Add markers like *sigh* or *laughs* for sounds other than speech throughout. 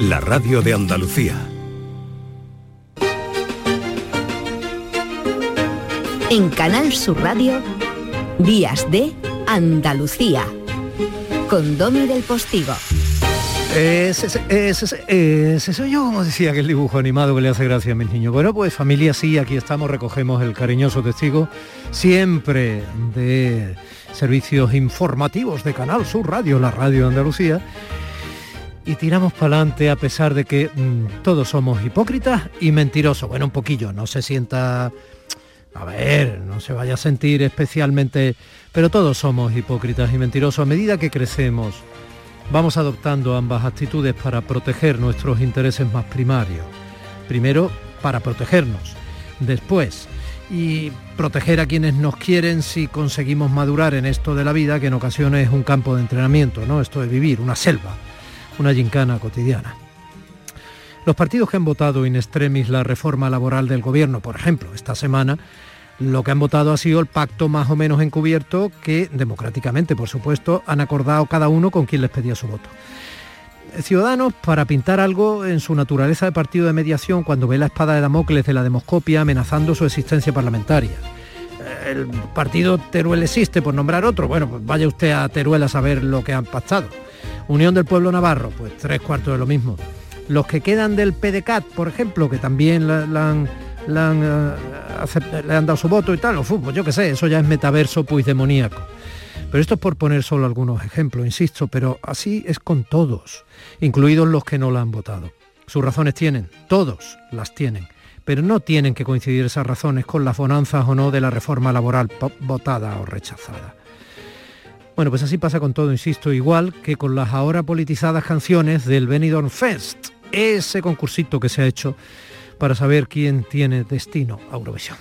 la radio de Andalucía. En Canal Sur Radio, Días de Andalucía, con Domi del Postigo. Ese, ese, ese, soy yo, como decía aquel dibujo animado que le hace gracia a mis niños. Bueno, pues familia sí, aquí estamos, recogemos el cariñoso testigo siempre de servicios informativos de Canal Sur Radio, la radio de Andalucía. Y tiramos para adelante a pesar de que mm, todos somos hipócritas y mentirosos. Bueno, un poquillo, no se sienta a ver, no se vaya a sentir especialmente, pero todos somos hipócritas y mentirosos a medida que crecemos. Vamos adoptando ambas actitudes para proteger nuestros intereses más primarios. Primero, para protegernos. Después, y proteger a quienes nos quieren si conseguimos madurar en esto de la vida, que en ocasiones es un campo de entrenamiento, ¿no? Esto de vivir, una selva, una gincana cotidiana. Los partidos que han votado in extremis la reforma laboral del gobierno, por ejemplo, esta semana, lo que han votado ha sido el pacto más o menos encubierto que, democráticamente, por supuesto, han acordado cada uno con quien les pedía su voto. Ciudadanos, para pintar algo en su naturaleza de partido de mediación cuando ve la espada de Damocles de la demoscopia amenazando su existencia parlamentaria. El partido Teruel existe, por nombrar otro. Bueno, pues vaya usted a Teruel a saber lo que han pactado. Unión del Pueblo Navarro, pues tres cuartos de lo mismo los que quedan del PDCAT, por ejemplo, que también eh, le, han, dado su voto y tal, o fútbol, yo qué sé, eso ya es metaverso pues demoníaco. Pero esto es por poner solo algunos ejemplos, insisto, pero así es con todos, incluidos los que no la han votado. Sus razones tienen, todos las tienen, pero no tienen que coincidir esas razones con las bonanzas o no de la reforma laboral votada o rechazada. Bueno, pues así pasa con todo, insisto, igual que con las ahora politizadas canciones del Benidorm Fest ese concursito que se ha hecho para saber quién tiene destino a Eurovisión.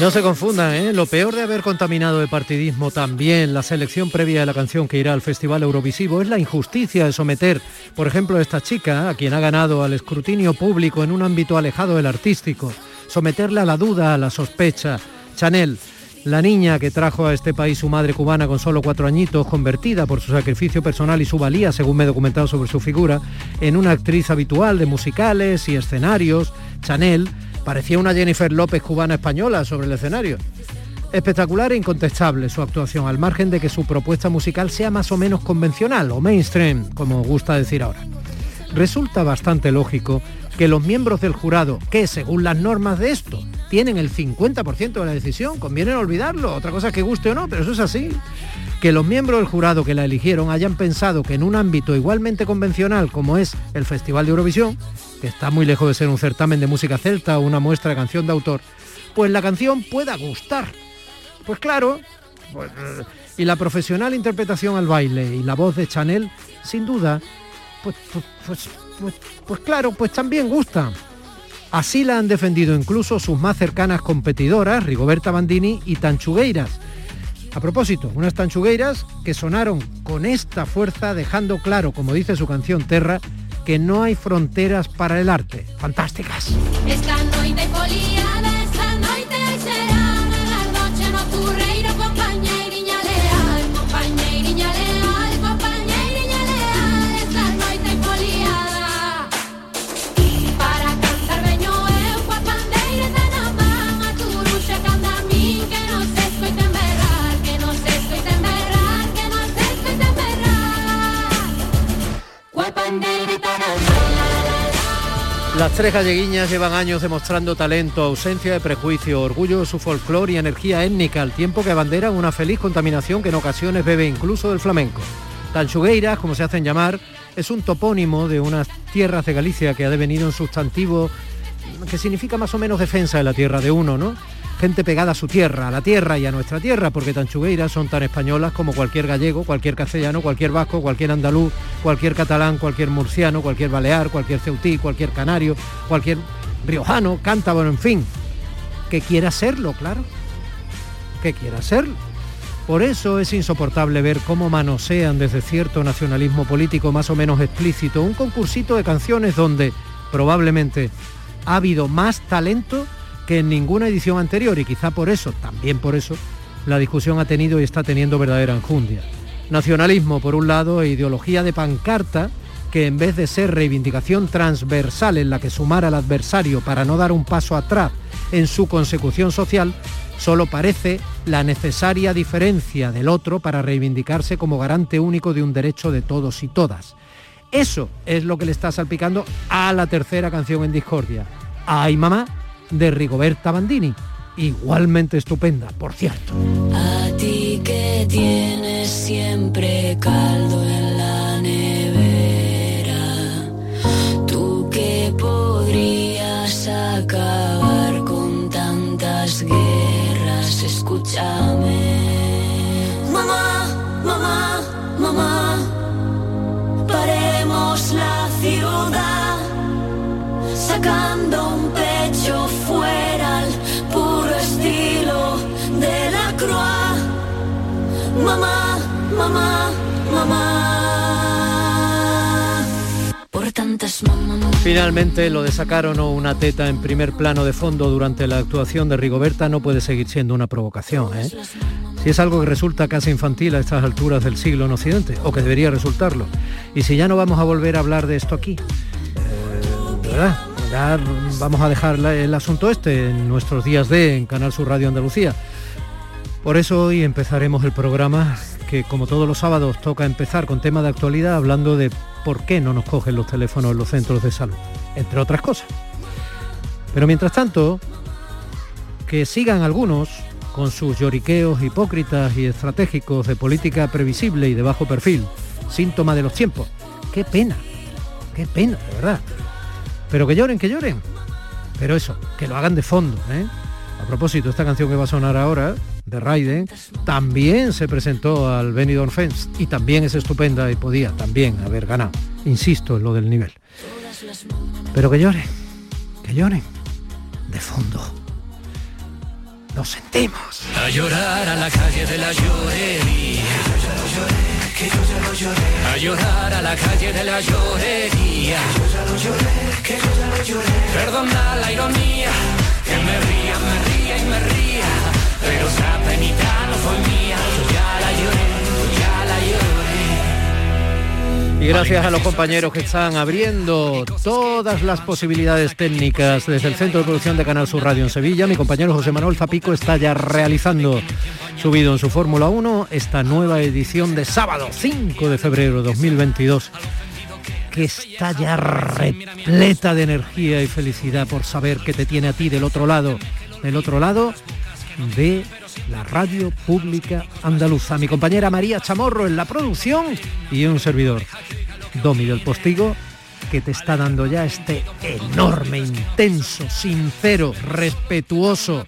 No se confundan, ¿eh? lo peor de haber contaminado de partidismo también la selección previa de la canción que irá al Festival Eurovisivo es la injusticia de someter, por ejemplo, a esta chica, a quien ha ganado al escrutinio público en un ámbito alejado del artístico, someterle a la duda, a la sospecha. Chanel, la niña que trajo a este país su madre cubana con solo cuatro añitos, convertida por su sacrificio personal y su valía, según me he documentado sobre su figura, en una actriz habitual de musicales y escenarios, Chanel, Parecía una Jennifer López cubana española sobre el escenario. Espectacular e incontestable su actuación, al margen de que su propuesta musical sea más o menos convencional o mainstream, como gusta decir ahora. Resulta bastante lógico que los miembros del jurado, que según las normas de esto, tienen el 50% de la decisión, conviene olvidarlo, otra cosa que guste o no, pero eso es así, que los miembros del jurado que la eligieron hayan pensado que en un ámbito igualmente convencional como es el Festival de Eurovisión, que está muy lejos de ser un certamen de música celta o una muestra de canción de autor, pues la canción pueda gustar. Pues claro, pues, y la profesional interpretación al baile y la voz de Chanel, sin duda, pues, pues, pues, pues claro, pues también gustan. Así la han defendido incluso sus más cercanas competidoras, Rigoberta Bandini y Tanchugueiras, a propósito, unas tanchugueiras que sonaron con esta fuerza dejando claro, como dice su canción Terra, que no hay fronteras para el arte. Fantásticas. Las tres galleguiñas llevan años demostrando talento, ausencia de prejuicio, orgullo de su folclore y energía étnica, al tiempo que abanderan una feliz contaminación que en ocasiones bebe incluso del flamenco. Tanchugueiras, como se hacen llamar, es un topónimo de unas tierras de Galicia que ha devenido en sustantivo que significa más o menos defensa de la tierra de uno, ¿no? Gente pegada a su tierra, a la tierra y a nuestra tierra, porque Tanchugueiras son tan españolas como cualquier gallego, cualquier castellano, cualquier vasco, cualquier andaluz, cualquier catalán, cualquier murciano, cualquier balear, cualquier ceutí, cualquier canario, cualquier riojano, cántabro, en fin, que quiera serlo, claro, que quiera serlo. Por eso es insoportable ver cómo manosean desde cierto nacionalismo político más o menos explícito un concursito de canciones donde probablemente ha habido más talento que en ninguna edición anterior y quizá por eso, también por eso, la discusión ha tenido y está teniendo verdadera enjundia. Nacionalismo por un lado e ideología de pancarta que en vez de ser reivindicación transversal en la que sumar al adversario para no dar un paso atrás en su consecución social, solo parece la necesaria diferencia del otro para reivindicarse como garante único de un derecho de todos y todas. Eso es lo que le está salpicando a la tercera canción en discordia. Ay mamá, de Rigoberta Bandini. Igualmente estupenda, por cierto. A ti que tienes siempre caldo en la nevera, tú que podrías acabar con tantas guerras, escúchame. Mamá, mamá, mamá, paremos la ciudad sacando un pecho Finalmente lo de sacar o no una teta en primer plano de fondo durante la actuación de Rigoberta no puede seguir siendo una provocación. ¿eh? Si es algo que resulta casi infantil a estas alturas del siglo en Occidente, o que debería resultarlo. Y si ya no vamos a volver a hablar de esto aquí, eh, verdad, ya vamos a dejar la- el asunto este en nuestros días de en Canal Sur Radio Andalucía. Por eso hoy empezaremos el programa que como todos los sábados toca empezar con tema de actualidad hablando de por qué no nos cogen los teléfonos en los centros de salud, entre otras cosas. Pero mientras tanto, que sigan algunos con sus lloriqueos hipócritas y estratégicos de política previsible y de bajo perfil, síntoma de los tiempos. Qué pena, qué pena, de verdad. Pero que lloren, que lloren. Pero eso, que lo hagan de fondo, ¿eh? A propósito, esta canción que va a sonar ahora, de Raiden, también se presentó al Benidorm Fest y también es estupenda y podía también haber ganado. Insisto en lo del nivel. Pero que lloren, que lloren, de fondo. Lo sentimos. A llorar a la calle de la llorería. A llorar a la calle de la llorería. Perdona la ironía, que me ría, me ría y me ría. Pero esa no fue mía. Y gracias a los compañeros que están abriendo todas las posibilidades técnicas desde el Centro de Producción de Canal Sur Radio en Sevilla, mi compañero José Manuel Zapico está ya realizando, subido en su Fórmula 1, esta nueva edición de sábado 5 de febrero de 2022, que está ya repleta de energía y felicidad por saber que te tiene a ti del otro lado, del otro lado de la radio pública andaluza. Mi compañera María Chamorro en la producción y un servidor, Domi del Postigo, que te está dando ya este enorme, intenso, sincero, respetuoso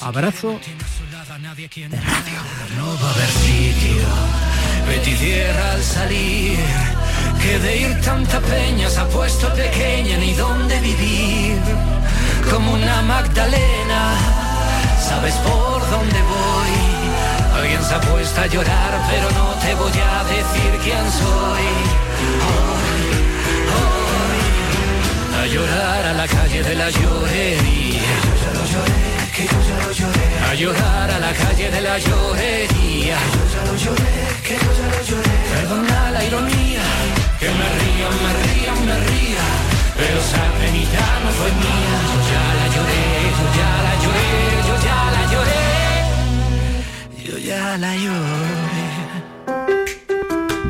abrazo No va a haber sitio, Betty tierra al salir, que de ir tanta peña se ha puesto pequeña ni dónde vivir, como una Magdalena, sabes por dónde voy, alguien se ha puesto a llorar, pero no te voy a decir quién soy. Hoy, hoy, a llorar a la calle de la llorería. A llorar a la calle de la llorería. Perdona la ironía, que me ría, me ría, me ría. Pero esa penita no fue mía. Yo ya la lloré, yo ya la lloré, yo ya la lloré. Yo ya la lloré.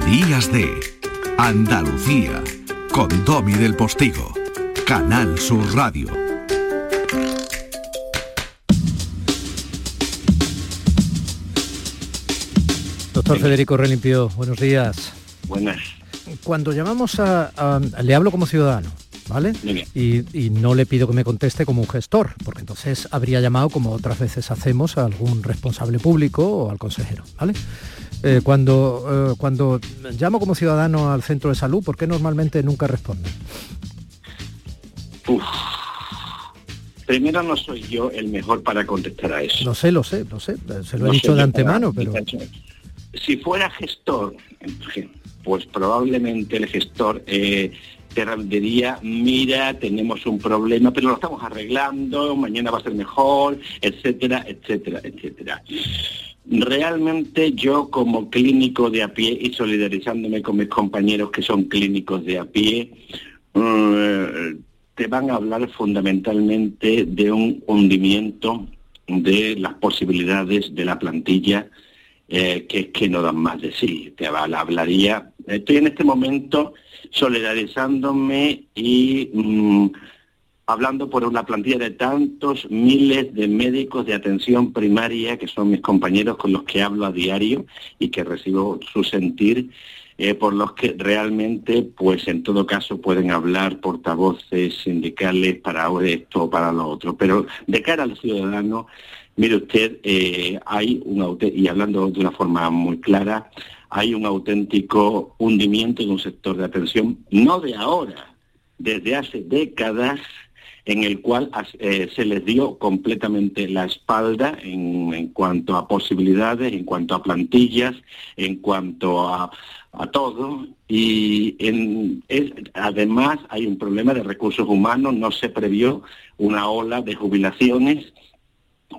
Días de Andalucía con Domi del Postigo, Canal Sur Radio. Doctor Federico Relimpio, buenos días. Buenas. Cuando llamamos a, a- le hablo como ciudadano, ¿vale? Y no le pido que me conteste como un gestor, porque entonces habría llamado, como otras veces hacemos, a algún responsable público o al consejero, ¿vale? Eh, cuando, eh, cuando llamo como ciudadano al centro de salud, ¿por qué normalmente nunca responden? Uf. Primero no soy yo el mejor para contestar a eso. Lo sé, lo sé, lo sé. Se lo he dicho de antemano, pero... Si fuera gestor, pues probablemente el gestor eh, te diría, mira, tenemos un problema, pero lo estamos arreglando, mañana va a ser mejor, etcétera, etcétera, etcétera. Realmente yo como clínico de a pie y solidarizándome con mis compañeros que son clínicos de a pie, eh, te van a hablar fundamentalmente de un hundimiento de las posibilidades de la plantilla, eh, que que no dan más de sí. Te hablaría, estoy en este momento solidarizándome y mm, hablando por una plantilla de tantos miles de médicos de atención primaria, que son mis compañeros con los que hablo a diario y que recibo su sentir eh, por los que realmente, pues en todo caso, pueden hablar portavoces sindicales para esto o para lo otro. Pero de cara al ciudadano, mire usted, eh, hay un y hablando de una forma muy clara, hay un auténtico hundimiento de un sector de atención, no de ahora, desde hace décadas en el cual eh, se les dio completamente la espalda en, cuanto a posibilidades, en cuanto a plantillas, en cuanto a, todo. Y además hay un problema de recursos humanos, no se previó una ola de jubilaciones,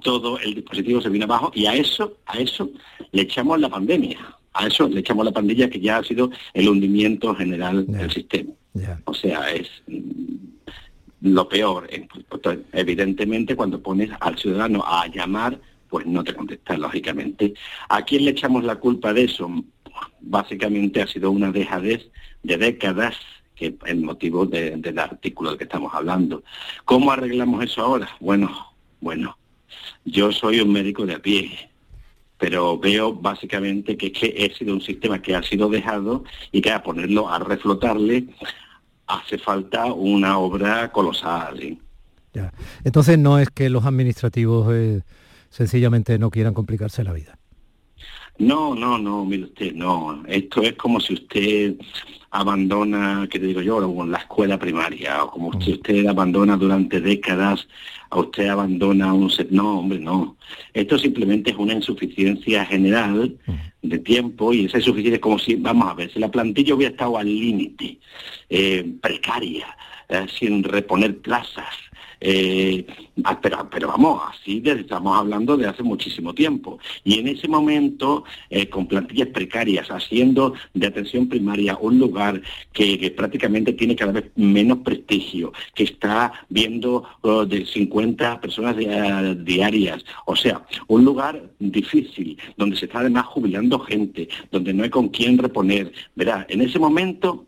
todo el dispositivo se vino abajo y a eso, a eso le echamos la pandemia. A eso le echamos la pandilla que ya ha sido el hundimiento general del sistema. O sea, es lo peor, evidentemente, cuando pones al ciudadano a llamar, pues no te contesta, lógicamente. ¿A quién le echamos la culpa de eso? Básicamente ha sido una dejadez de décadas que el motivo del artículo del que estamos hablando. ¿Cómo arreglamos eso ahora? Bueno, bueno, yo soy un médico de a pie, pero veo básicamente que, que he sido un sistema que ha sido dejado y que a ponerlo a reflotarle hace falta una obra colosal. Ya. Entonces no es que los administrativos eh, sencillamente no quieran complicarse la vida. No, no, no, mire usted, no. Esto es como si usted abandona, ¿qué te digo yo? la escuela primaria, o como si mm. usted abandona durante décadas, a usted abandona un... No, hombre, no. Esto simplemente es una insuficiencia general mm. de tiempo y esa insuficiencia es como si, vamos a ver, si la plantilla hubiera estado al límite, eh, precaria, eh, sin reponer plazas, eh, ah, pero, pero, vamos, así estamos hablando de hace muchísimo tiempo. Y en ese momento, eh, con plantillas precarias, haciendo de atención primaria un lugar que, prácticamente tiene cada vez menos prestigio, que está viendo oh, de 50 personas diarias, o sea, un lugar difícil, donde se está además jubilando gente, donde no hay con quién reponer. Verá, en ese momento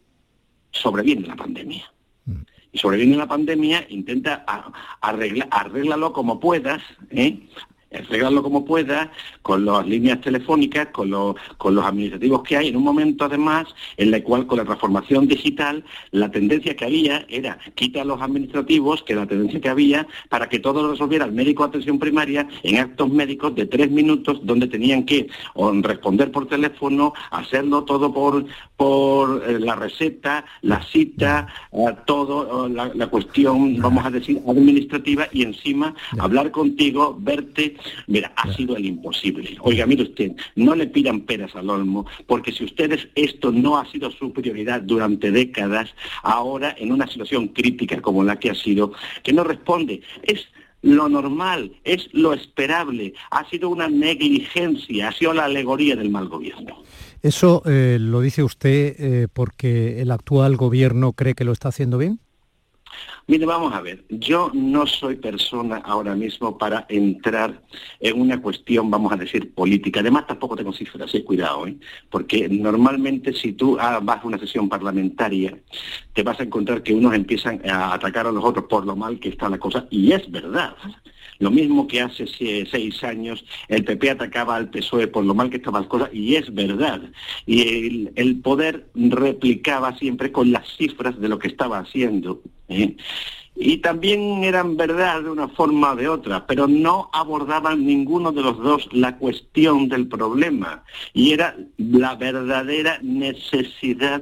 sobreviene la pandemia y sobreviene la pandemia, intenta arreglar, arréglalo como puedas, ¿eh? Arreglarlo como pueda, con las líneas telefónicas, con los, con los administrativos que hay, en un momento además en el cual con la transformación digital la tendencia que había era quita los administrativos, que la tendencia que había para que todo lo resolviera el médico de atención primaria en actos médicos de tres minutos donde tenían que responder por teléfono, hacerlo todo por, por eh, la receta, la cita, eh, todo, la, cuestión, vamos a decir, administrativa y encima hablar contigo, verte Mira, ha sido el imposible. Oiga, mire usted, no le pidan peras al olmo, porque si ustedes esto no ha sido su prioridad durante décadas, ahora en una situación crítica como la que ha sido, que no responde, es lo normal, es lo esperable, ha sido una negligencia, ha sido la alegoría del mal gobierno. ¿Eso eh, lo dice usted eh, porque el actual gobierno cree que lo está haciendo bien? Mire, vamos a ver, yo no soy persona ahora mismo para entrar en una cuestión, vamos a decir, política. Además, tampoco tengo cifras, eh, cuidado, ¿eh? porque normalmente si tú ah, vas a una sesión parlamentaria, te vas a encontrar que unos empiezan a atacar a los otros por lo mal que está la cosa, y es verdad. Lo mismo que hace seis años el PP atacaba al PSOE por lo mal que estaban las cosas, y es verdad. Y el, poder replicaba siempre con las cifras de lo que estaba haciendo. ¿eh? y también eran verdad de una forma o de otra, pero no abordaban ninguno de los dos la cuestión del problema y era la verdadera necesidad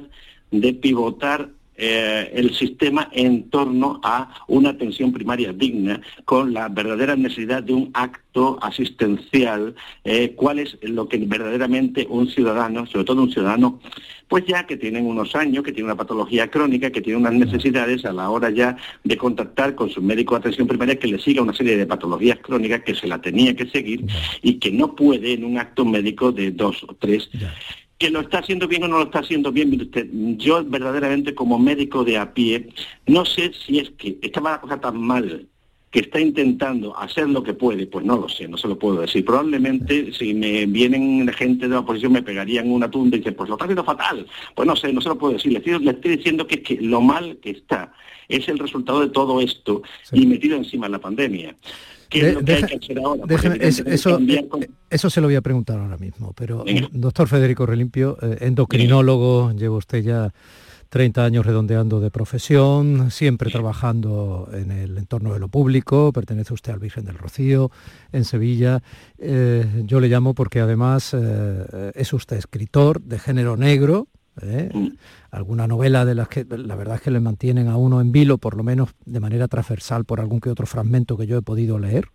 de pivotar eh, el sistema en torno a una atención primaria digna, con la verdadera necesidad de un acto asistencial, eh, cuál es lo que verdaderamente un ciudadano, sobre todo un ciudadano, pues ya que tienen unos años, que tiene una patología crónica, que tiene unas necesidades a la hora ya de contactar con su médico de atención primaria, que le siga una serie de patologías crónicas que se la tenía que seguir y que no puede en un acto médico de dos o tres que lo está haciendo bien o no lo está haciendo bien, mire usted, yo verdaderamente como médico de a pie, no sé si es que estaba la cosa tan mal que está intentando hacer lo que puede, pues no lo sé, no se lo puedo decir. Probablemente si me vienen gente de la oposición me pegarían una tunda y dicen, pues lo está haciendo fatal. Pues no sé, no se lo puedo decir. Le estoy, le estoy diciendo que, que lo mal que está es el resultado de todo esto y metido encima la pandemia eso, se lo voy a preguntar ahora mismo, pero doctor Federico Relimpio, eh, endocrinólogo, lleva usted ya 30 años redondeando de profesión, siempre trabajando en el entorno de lo público, pertenece usted al Virgen del Rocío, en Sevilla. Eh, yo le llamo porque además eh, es usted escritor de género negro, ¿eh? Mm. alguna novela de las que la verdad es que le mantienen a uno en vilo, por lo menos de manera transversal, por algún que otro fragmento que yo he podido leer,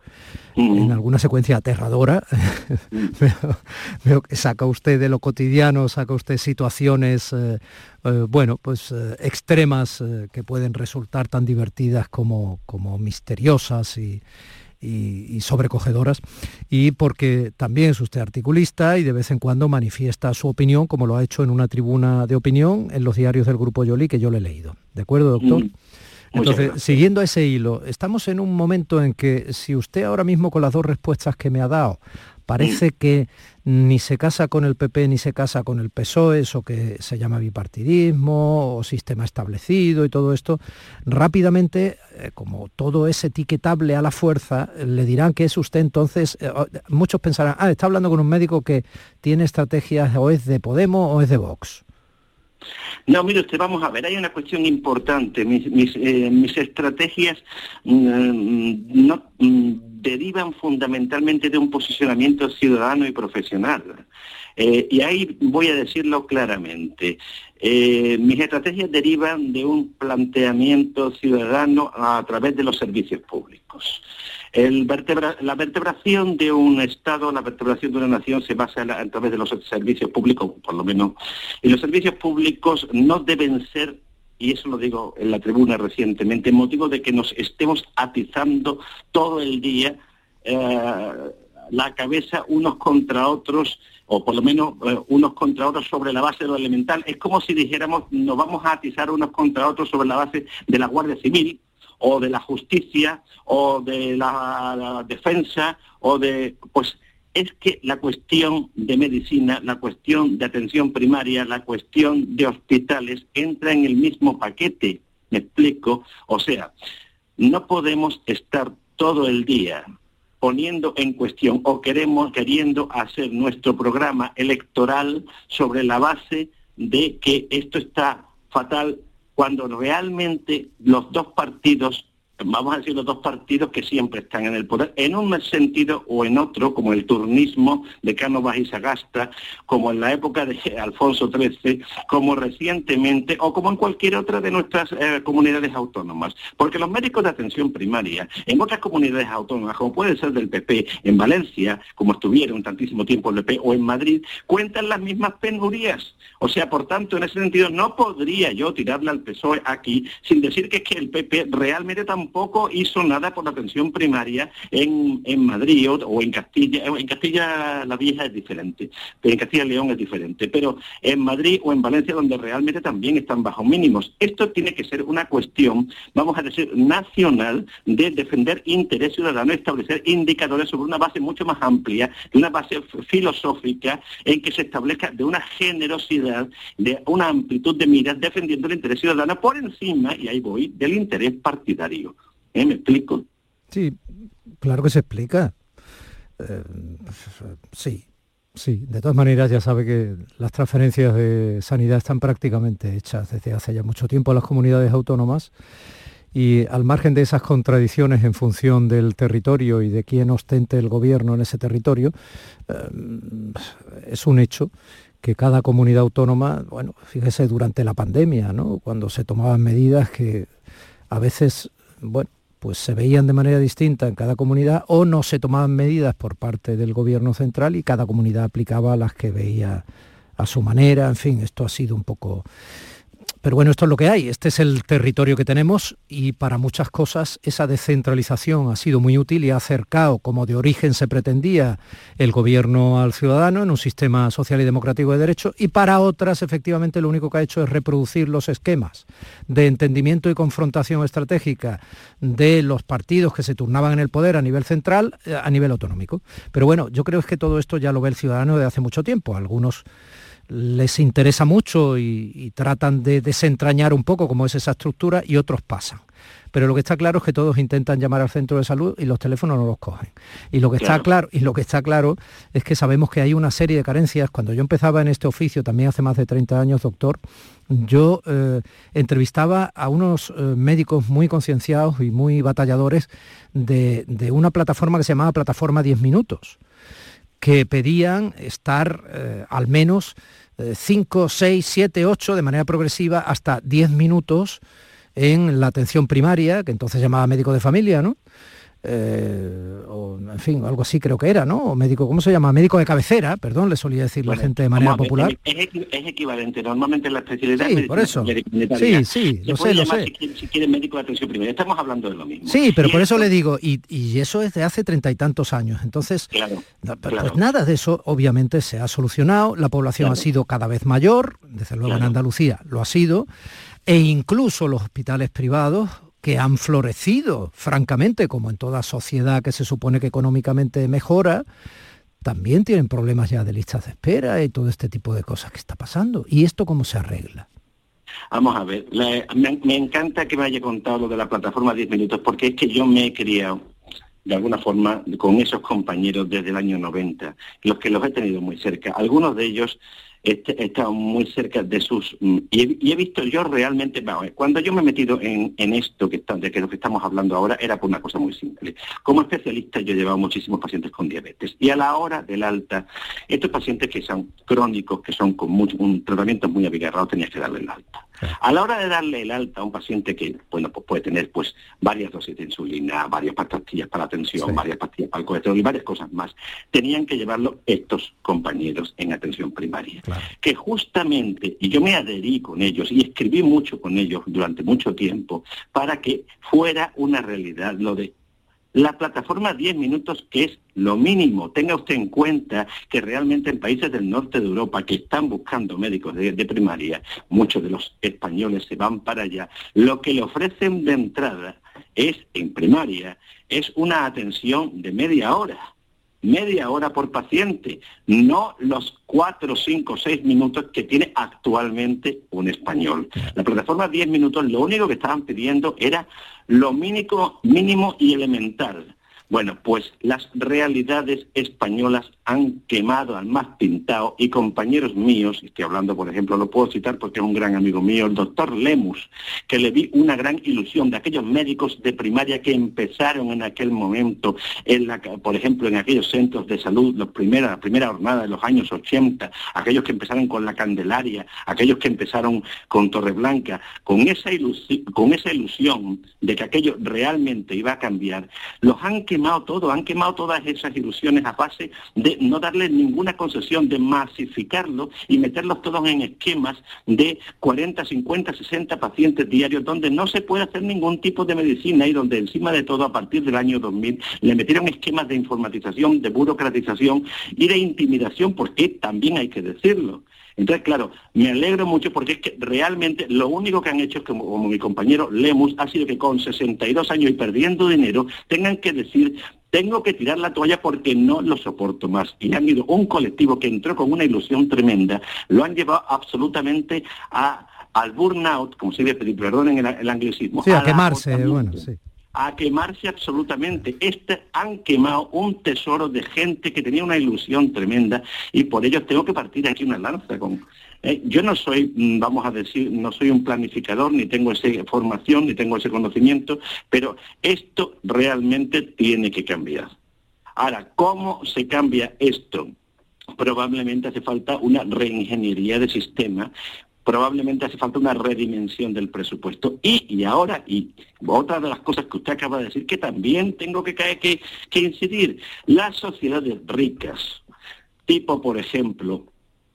mm. en alguna secuencia aterradora. Mm. *laughs* veo, que saca usted de lo cotidiano, saca usted situaciones, eh, eh, bueno, pues extremas que pueden resultar tan divertidas como, como misteriosas y y, sobrecogedoras, y porque también es usted articulista y de vez en cuando manifiesta su opinión, como lo ha hecho en una tribuna de opinión en los diarios del Grupo Yoli, que yo le he leído. ¿De acuerdo, doctor? Mm. Entonces, siguiendo ese hilo, estamos en un momento en que si usted ahora mismo con las dos respuestas que me ha dado parece que ni se casa con el PP ni se casa con el PSOE, eso que se llama bipartidismo o sistema establecido y todo esto, rápidamente, eh, como todo es etiquetable a la fuerza, le dirán que es usted entonces, eh, muchos pensarán, ah, está hablando con un médico que tiene estrategias o es de Podemos o es de Vox. No, mire usted, vamos a ver, hay una cuestión importante. Mis, eh, estrategias mm, no... Mm, derivan fundamentalmente de un posicionamiento ciudadano y profesional. Eh, y ahí voy a decirlo claramente. Eh, mis estrategias derivan de un planteamiento ciudadano a través de los servicios públicos. la vertebración de un Estado, la vertebración de una nación se basa a través de los servicios públicos, por lo menos. Y los servicios públicos no deben ser y eso lo digo en la tribuna recientemente, motivo de que nos estemos atizando todo el día eh, la cabeza unos contra otros, o por lo menos eh, unos contra otros sobre la base de lo elemental. Es como si dijéramos, nos vamos a atizar unos contra otros sobre la base de la Guardia Civil, o de la justicia, o de la defensa, o de... Pues es que la cuestión de medicina, la cuestión de atención primaria, la cuestión de hospitales entra en el mismo paquete, me explico, o sea, no podemos estar todo el día poniendo en cuestión o queremos queriendo hacer nuestro programa electoral sobre la base de que esto está fatal cuando realmente los dos partidos vamos a decir, los dos partidos que siempre están en el poder, en un sentido o en otro, como el turnismo de Cánovas y Sagasta, como en la época de Alfonso XIII, como recientemente, o como en cualquier otra de nuestras eh, comunidades autónomas. Porque los médicos de atención primaria, en otras comunidades autónomas, como puede ser del PP, en Valencia, como estuvieron tantísimo tiempo el PP, o en Madrid, cuentan las mismas penurias. O sea, por tanto, en ese sentido, no podría yo tirarle al PSOE aquí sin decir que es que el PP realmente tampoco tampoco hizo nada por la atención primaria en, en Madrid o, en Castilla. En Castilla la Vieja es diferente, pero en Castilla León es diferente. Pero en Madrid o en Valencia, donde realmente también están bajo mínimos. Esto tiene que ser una cuestión, vamos a decir, nacional de defender interés ciudadano, establecer indicadores sobre una base mucho más amplia, una base filosófica en que se establezca de una generosidad, de una amplitud de miras defendiendo el interés ciudadano por encima, y ahí voy, del interés partidario. ¿Eh? ¿Me explico? Sí, claro que se explica. Eh, sí, sí. De todas maneras, ya sabe que las transferencias de sanidad están prácticamente hechas desde hace ya mucho tiempo a las comunidades autónomas y al margen de esas contradicciones en función del territorio y de quién ostente el gobierno en ese territorio, eh, es un hecho que cada comunidad autónoma, bueno, fíjese durante la pandemia, ¿no? Cuando se tomaban medidas que a veces, bueno, pues se veían de manera distinta en cada comunidad o no se tomaban medidas por parte del gobierno central y cada comunidad aplicaba las que veía a su manera, en fin, esto ha sido un poco pero bueno, esto es lo que hay, este es el territorio que tenemos y para muchas cosas esa descentralización ha sido muy útil y ha acercado, como de origen se pretendía, el gobierno al ciudadano en un sistema social y democrático de derecho y para otras efectivamente lo único que ha hecho es reproducir los esquemas de entendimiento y confrontación estratégica de los partidos que se turnaban en el poder a nivel central, eh, a nivel autonómico. Pero bueno, yo creo que todo esto ya lo ve el ciudadano desde hace mucho tiempo. Algunos les interesa mucho y, tratan de desentrañar un poco cómo es esa estructura y otros pasan. Pero lo que está claro es que todos intentan llamar al centro de salud y los teléfonos no los cogen. Y lo que está claro, y lo que está claro es que sabemos que hay una serie de carencias. Cuando yo empezaba en este oficio, también hace más de 30 años, doctor, yo eh, entrevistaba a unos eh, médicos muy concienciados y muy batalladores de, una plataforma que se llamaba Plataforma 10 Minutos que pedían estar eh, al menos 5, 6, 7, 8 de manera progresiva hasta 10 minutos en la atención primaria, que entonces llamaba médico de familia, ¿no? Eh, o en fin, algo así creo que era, ¿no? O médico, ¿cómo se llama? Médico de cabecera, perdón, le solía decir la gente de manera popular. Es, equivalente, normalmente la especialidad Sí, por eso. Sí, sí, lo sé, lo sé. Si, quiere, médico de atención primaria, estamos hablando de lo mismo. Sí, pero por eso, le digo, y, eso es de hace treinta y tantos años. Entonces, claro, pues nada de eso obviamente se ha solucionado, la población ha sido cada vez mayor, desde luego en Andalucía lo ha sido, e incluso los hospitales privados que han florecido, francamente, como en toda sociedad que se supone que económicamente mejora, también tienen problemas ya de listas de espera y todo este tipo de cosas que está pasando. ¿Y esto cómo se arregla? Vamos a ver, me, encanta que me haya contado lo de la plataforma 10 minutos, porque es que yo me he criado de alguna forma con esos compañeros desde el año 90, los que los he tenido muy cerca. Algunos de ellos he, estado muy cerca de sus... Mm, y he, visto yo realmente, cuando yo me he metido en, esto que de que lo que estamos hablando ahora, era por una cosa muy simple. Como especialista yo he llevado muchísimos pacientes con diabetes y a la hora del alta, estos pacientes que son crónicos, que son con un tratamiento muy abigarrado, tenías que darle el alta. A la hora de darle el alta a un paciente que, bueno, pues puede tener pues varias dosis de insulina, varias pastillas para la tensión, varias pastillas para el colesterol y varias cosas más, tenían que llevarlo estos compañeros en atención primaria. Que justamente, y yo me adherí con ellos y escribí mucho con ellos durante mucho tiempo, para que fuera una realidad lo de la plataforma 10 minutos, que es lo mínimo, tenga usted en cuenta que realmente en países del norte de Europa que están buscando médicos de, primaria, muchos de los españoles se van para allá, lo que le ofrecen de entrada es, en primaria, es una atención de media hora media hora por paciente, no los cuatro, cinco, seis minutos que tiene actualmente un español. La plataforma 10 minutos, lo único que estaban pidiendo era lo mínimo, mínimo y elemental bueno, pues las realidades españolas han quemado al más pintado y compañeros míos, estoy hablando, por ejemplo, lo puedo citar porque es un gran amigo mío, el doctor Lemus, que le vi una gran ilusión de aquellos médicos de primaria que empezaron en aquel momento, en la, por ejemplo, en aquellos centros de salud, la primera jornada de los años 80, aquellos que empezaron con la Candelaria, aquellos que empezaron con Torreblanca, con esa, con esa ilusión de que aquello realmente iba a cambiar, los han quemado han quemado todas esas ilusiones a base de no darles ninguna concesión, de masificarlo y meterlos todos en esquemas de 40, 50, 60 pacientes diarios donde no se puede hacer ningún tipo de medicina y donde encima de todo a partir del año 2000 le metieron esquemas de informatización, de burocratización y de intimidación, porque también hay que decirlo. Entonces, claro, me alegro mucho porque es que realmente lo único que han hecho es que, como, mi compañero Lemus, ha sido que con 62 años y perdiendo dinero, tengan que decir tengo que tirar la toalla porque no lo soporto más. Y han ido un colectivo que entró con una ilusión tremenda, lo han llevado absolutamente al burnout, como se dice, perdonen el, el anglicismo. Sí, a, quemarse, bueno, sí a quemarse absolutamente. Este han quemado un tesoro de gente que tenía una ilusión tremenda y por ello tengo que partir aquí una lanza con. Eh, yo no soy, mm, vamos a decir, no soy un planificador, ni tengo esa formación, ni tengo ese conocimiento, pero esto realmente tiene que cambiar. Ahora, ¿cómo se cambia esto? probablemente hace falta una reingeniería de sistema probablemente hace falta una redimensión del presupuesto. Y, y ahora, y otra de las cosas que usted acaba de decir, que también tengo que, que, que incidir, las sociedades ricas, tipo, por ejemplo,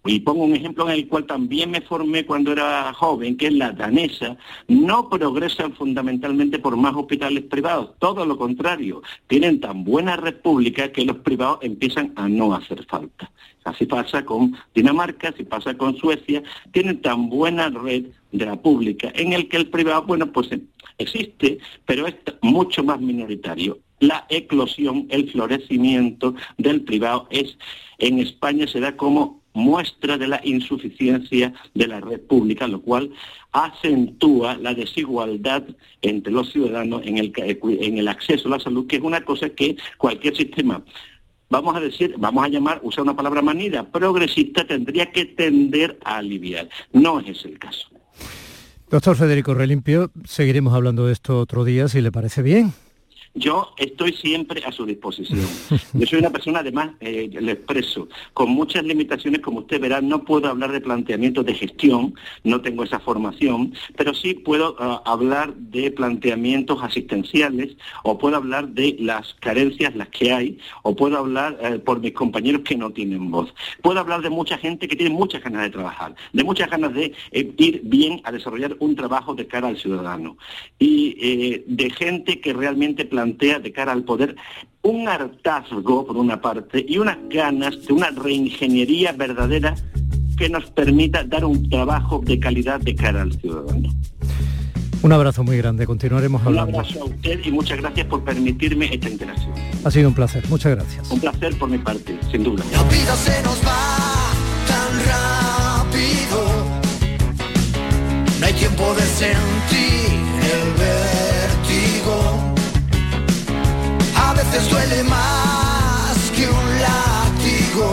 y pongo un ejemplo en el cual también me formé cuando era joven, que es la danesa, no progresan fundamentalmente por más hospitales privados, todo lo contrario, tienen tan buena red pública que los privados empiezan a no hacer falta. Así pasa con Dinamarca, así pasa con Suecia, tienen tan buena red de la pública en el que el privado, bueno, pues existe, pero es mucho más minoritario. La eclosión, el florecimiento del privado es en España se da como muestra de la insuficiencia de la red pública, lo cual acentúa la desigualdad entre los ciudadanos en el, en el acceso a la salud, que es una cosa que cualquier sistema vamos a decir, vamos a llamar, usar una palabra manida, progresista tendría que tender a aliviar. No es ese el caso. Doctor Federico Relimpio, seguiremos hablando de esto otro día, si le parece bien. Yo estoy siempre a su disposición. Yo soy una persona, además, eh, le expreso, con muchas limitaciones, como usted verá, no puedo hablar de planteamientos de gestión, no tengo esa formación, pero sí puedo ah, hablar de planteamientos asistenciales, o puedo hablar de las carencias, las que hay, o puedo hablar eh, por mis compañeros que no tienen voz. Puedo hablar de mucha gente que tiene muchas ganas de trabajar, de muchas ganas de eh, ir bien a desarrollar un trabajo de cara al ciudadano, y de gente que realmente plantea de cara al poder un hartazgo, por una parte, y unas ganas de una reingeniería verdadera que nos permita dar un trabajo de calidad de cara al ciudadano. Un abrazo muy grande, continuaremos hablando. Un abrazo a usted y muchas gracias por permitirme esta interacción. Ha sido un placer, muchas gracias. Un placer por mi parte, sin duda. La vida se nos va tan rápido, no hay tiempo de sentir veces duele más que un látigo.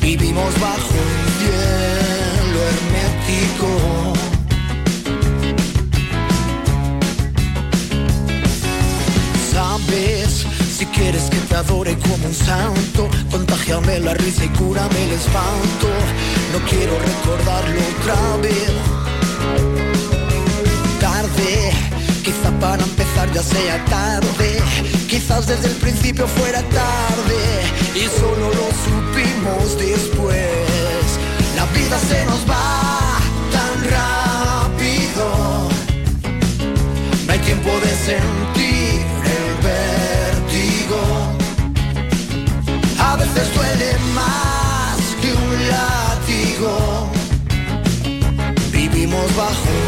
Vivimos bajo un cielo hermético. Sabes, si quieres que te adore como un santo, contagiame la risa y cúrame el espanto. No quiero recordarlo otra vez. Quizá para empezar ya sea tarde, quizás desde el principio fuera tarde y solo lo supimos después. La vida se nos va tan rápido, no hay tiempo de sentir el vértigo. A veces duele más que un látigo, vivimos bajo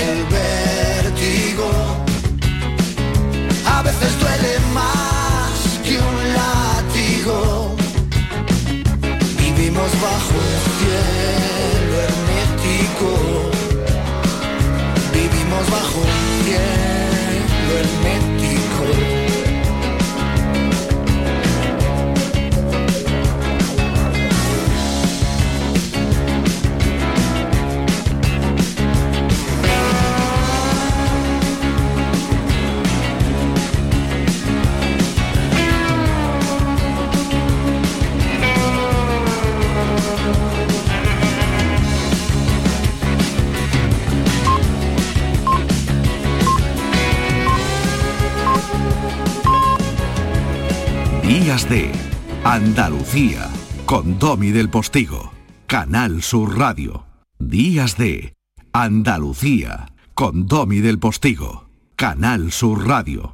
el vértigo. A veces duele más que un látigo. Vivimos bajo Días de Andalucía con Domi del Postigo, Canal Sur Radio. Días de Andalucía con Domi del Postigo, Canal Sur Radio.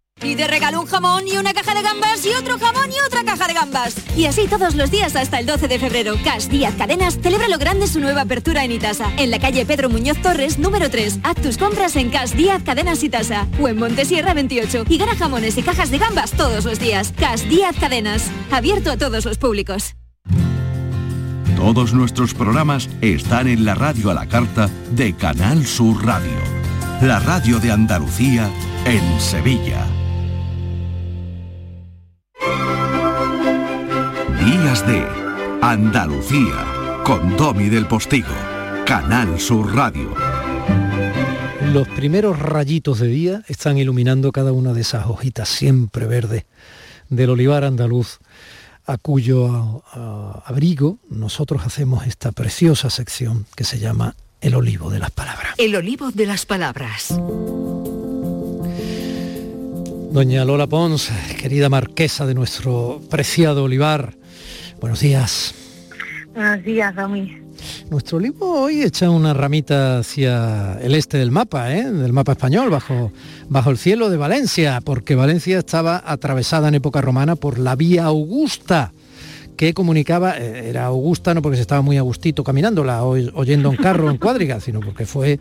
Y te regalo un jamón y una caja de gambas y otro jamón y otra caja de gambas. Y así todos los días hasta el 12 de febrero. Cash Díaz Cadenas celebra lo grande su nueva apertura en Itasa. En la calle Pedro Muñoz Torres, número 3. Haz tus compras en Cash Díaz Cadenas Itasa. O en Montesierra 28. Y gana jamones y cajas de gambas todos los días. Cash Díaz Cadenas. Abierto a todos los públicos. Todos nuestros programas están en la radio a la carta de Canal Sur Radio. La radio de Andalucía en Sevilla. Días de Andalucía con Domi del Postigo. Canal Sur Radio. Los primeros rayitos de día están iluminando cada una de esas hojitas siempre verdes del olivar andaluz, a cuyo a- abrigo nosotros hacemos esta preciosa sección que se llama El olivo de las palabras. El olivo de las palabras. Doña Lola Pons, querida marquesa de nuestro preciado olivar, buenos días. Buenos días, Domi. Nuestro olivo hoy echa una ramita hacia el este del mapa, ¿eh? del mapa español, bajo, bajo el cielo de Valencia, porque Valencia estaba atravesada en época romana por la vía Augusta, que comunicaba, eh, era Augusta no porque se estaba muy agustito caminándola, o- oyendo un carro en cuadriga, sino porque fue,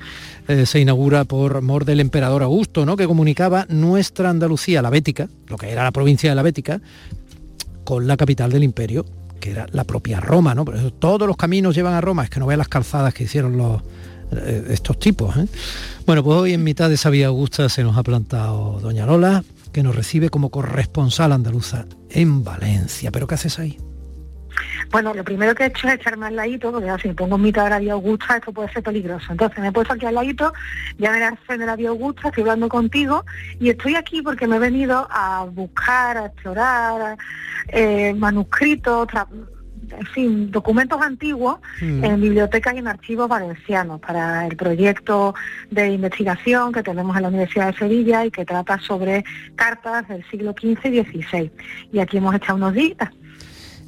eh, se inaugura por mor del emperador Augusto, ¿no? que comunicaba nuestra Andalucía, la Bética, lo que era la provincia de la Bética, con la capital del imperio, que era la propia Roma, ¿no? Por eso todos los caminos llevan a Roma, es que no veas las calzadas que hicieron los, eh, estos tipos. ¿eh? Bueno, pues hoy en mitad de esa vía augusta se nos ha plantado Doña Lola, que nos recibe como corresponsal andaluza en Valencia. ¿Pero qué haces ahí? Bueno, lo primero que he hecho es echarme al ladito, porque si me pongo en mitad de la vía Augusta, esto puede ser peligroso. Entonces me he puesto aquí al ladito, ya me la de la vía Augusta, estoy hablando contigo, y estoy aquí porque me he venido a buscar, a explorar eh, manuscritos, en fin, documentos antiguos Mm. en bibliotecas y en archivos valencianos para el proyecto de investigación que tenemos en la Universidad de Sevilla y que trata sobre cartas del siglo XV y XVI. Y aquí hemos echado unos días.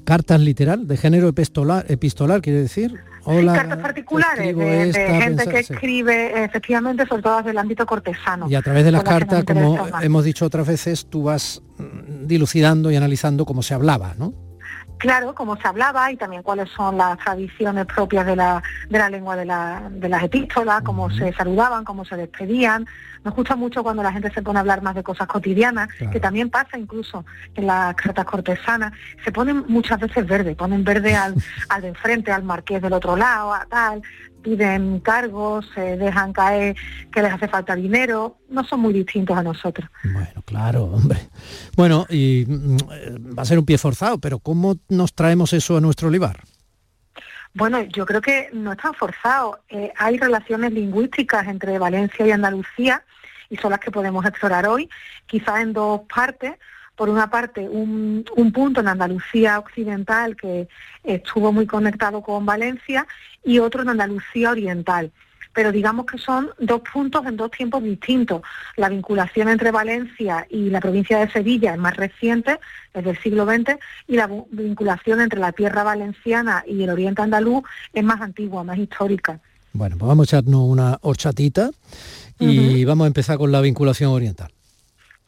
Cartas literal, de género epistolar, epistolar quiere decir. Hola, cartas particulares de, gente que sí. escribe efectivamente sobre todo desde el ámbito cortesano. Y a través de las cartas, como hemos dicho otras veces, tú vas mm, dilucidando y analizando cómo se hablaba, ¿no? Claro, cómo se hablaba y también cuáles son las tradiciones propias de la, de la lengua de, la- de las epístolas, cómo se saludaban, cómo se despedían. Nos gusta mucho cuando la gente se pone a hablar más de cosas cotidianas, que también pasa incluso en las cartas cortesanas. Se ponen muchas veces verde, ponen verde al, *laughs* al de enfrente, al marqués del otro lado, a tal. piden cargos, se dejan caer que les hace falta dinero, no son muy distintos a nosotros. Bueno, claro, hombre. Bueno, y mm, va a ser un pie forzado, pero ¿cómo nos traemos eso a nuestro olivar? Bueno, yo creo que no es tan forzado. Eh, hay relaciones lingüísticas entre Valencia y Andalucía y son las que podemos explorar hoy, quizás en dos partes. Por una parte, un, un punto en Andalucía occidental que estuvo muy conectado con Valencia y otro en Andalucía oriental pero digamos que son dos puntos en dos tiempos distintos. La vinculación entre Valencia y la provincia de Sevilla es más reciente, es del siglo XX, y la vinculación entre la tierra valenciana y el oriente andaluz es más antigua, más histórica. Bueno, pues vamos a echarnos una horchatita y vamos a empezar con la vinculación oriental.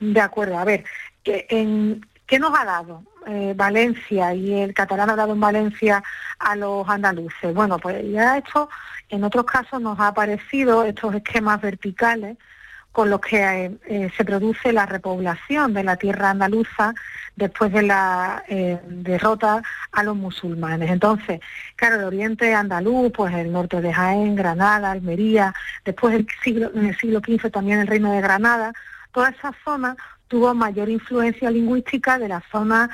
De acuerdo, a ver, en, ¿qué nos ha dado eh, Valencia y el catalán ha dado en Valencia a los andaluces? Bueno, pues ya esto en otros casos nos ha aparecido estos esquemas verticales con los que eh, eh, se produce la repoblación de la tierra andaluza después de la eh, derrota a los musulmanes. Entonces, claro, el oriente andaluz, pues el norte de Jaén, Granada, Almería, después el siglo, en el siglo XV también el reino de Granada, toda esa zona tuvo mayor influencia lingüística de la zona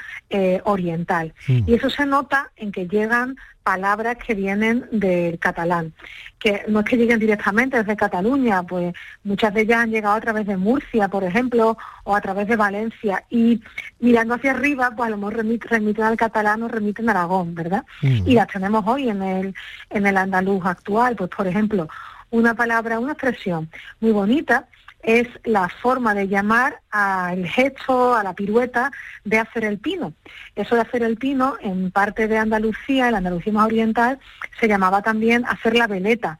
oriental. Y eso se nota en que llegan palabras que vienen del catalán, que no es que lleguen directamente desde Cataluña, pues muchas de ellas han llegado a través de Murcia, por ejemplo, o a través de Valencia, y mirando hacia arriba, pues a lo mejor remiten, al catalán o remiten a Aragón, ¿verdad? Y las tenemos hoy en el, en el andaluz actual, pues por ejemplo, una palabra, una expresión muy bonita, es la forma de llamar al gesto, a la pirueta de hacer el pino. Eso de hacer el pino, en parte de Andalucía, en Andalucía más oriental, se llamaba también hacer la veleta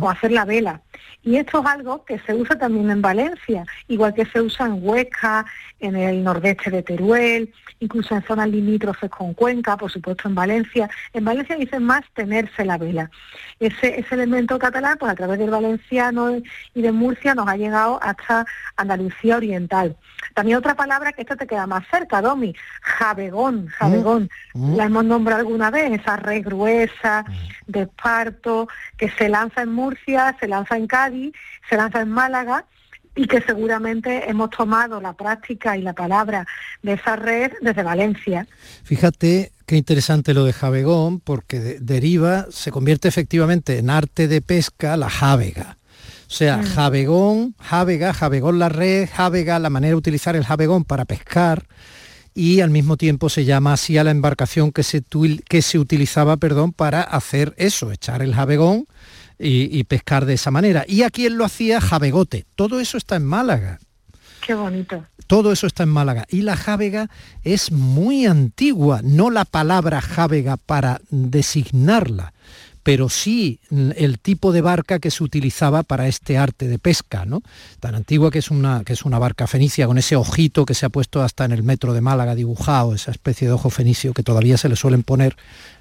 o hacer la vela. Y esto es algo que se usa también en Valencia, igual que se usa en Huesca, en el nordeste de Teruel, incluso en zonas limítrofes con Cuenca, por supuesto en Valencia. En Valencia dicen más tenerse la vela. Ese, ese elemento catalán, pues a través del valenciano y de Murcia nos ha llegado hasta Andalucía Oriental. También otra palabra que esta te queda más cerca, Domi, jabegón, jabegón. Mm. Mm. La hemos nombrado alguna vez, esa red gruesa mm. de esparto que se lanza en Murcia, se lanza en Cádiz, se lanza en Málaga y que seguramente hemos tomado la práctica y la palabra de esa red desde Valencia. Fíjate qué interesante lo de Javegón, porque deriva, se convierte efectivamente en arte de pesca la javega. O sea, mm. javegón, javega, javegón la red, javega, la manera de utilizar el javegón para pescar y al mismo tiempo se llama así a la embarcación que se, que se utilizaba perdón, para hacer eso, echar el javegón y, pescar de esa manera. Y a quien lo hacía jabegote. Todo eso está en Málaga. Qué bonito. Todo eso está en Málaga. Y la javega es muy antigua, no la palabra javega para designarla, pero sí el tipo de barca que se utilizaba para este arte de pesca, ¿no? Tan antigua que es una, que es una barca fenicia con ese ojito que se ha puesto hasta en el metro de Málaga dibujado, esa especie de ojo fenicio que todavía se le suelen poner